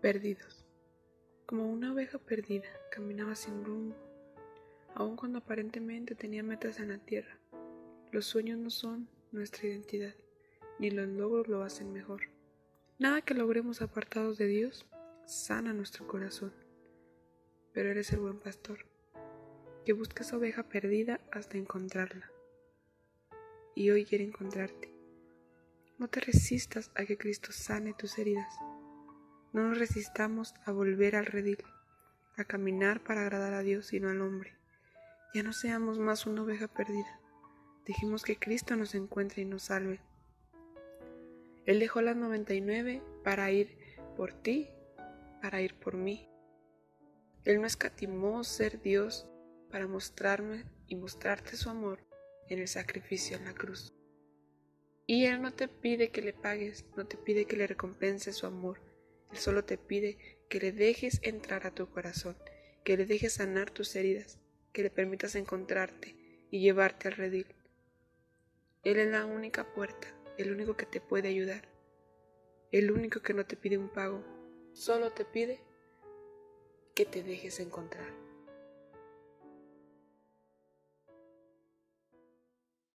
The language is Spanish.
perdidos. Como una oveja perdida, caminaba sin rumbo, aun cuando aparentemente tenía metas en la tierra. Los sueños no son nuestra identidad, ni los logros lo hacen mejor. Nada que logremos apartados de Dios sana nuestro corazón. Pero eres el buen pastor, que busca esa oveja perdida hasta encontrarla. Y hoy quiere encontrarte. No te resistas a que Cristo sane tus heridas. No nos resistamos a volver al redil, a caminar para agradar a Dios y no al hombre. Ya no seamos más una oveja perdida. Dejemos que Cristo nos encuentre y nos salve. Él dejó las 99 para ir por ti, para ir por mí. Él no escatimó ser Dios para mostrarme y mostrarte su amor en el sacrificio en la cruz. Y Él no te pide que le pagues, no te pide que le recompenses su amor, él solo te pide que le dejes entrar a tu corazón, que le dejes sanar tus heridas, que le permitas encontrarte y llevarte al redil. Él es la única puerta, el único que te puede ayudar, el único que no te pide un pago, solo te pide que te dejes encontrar.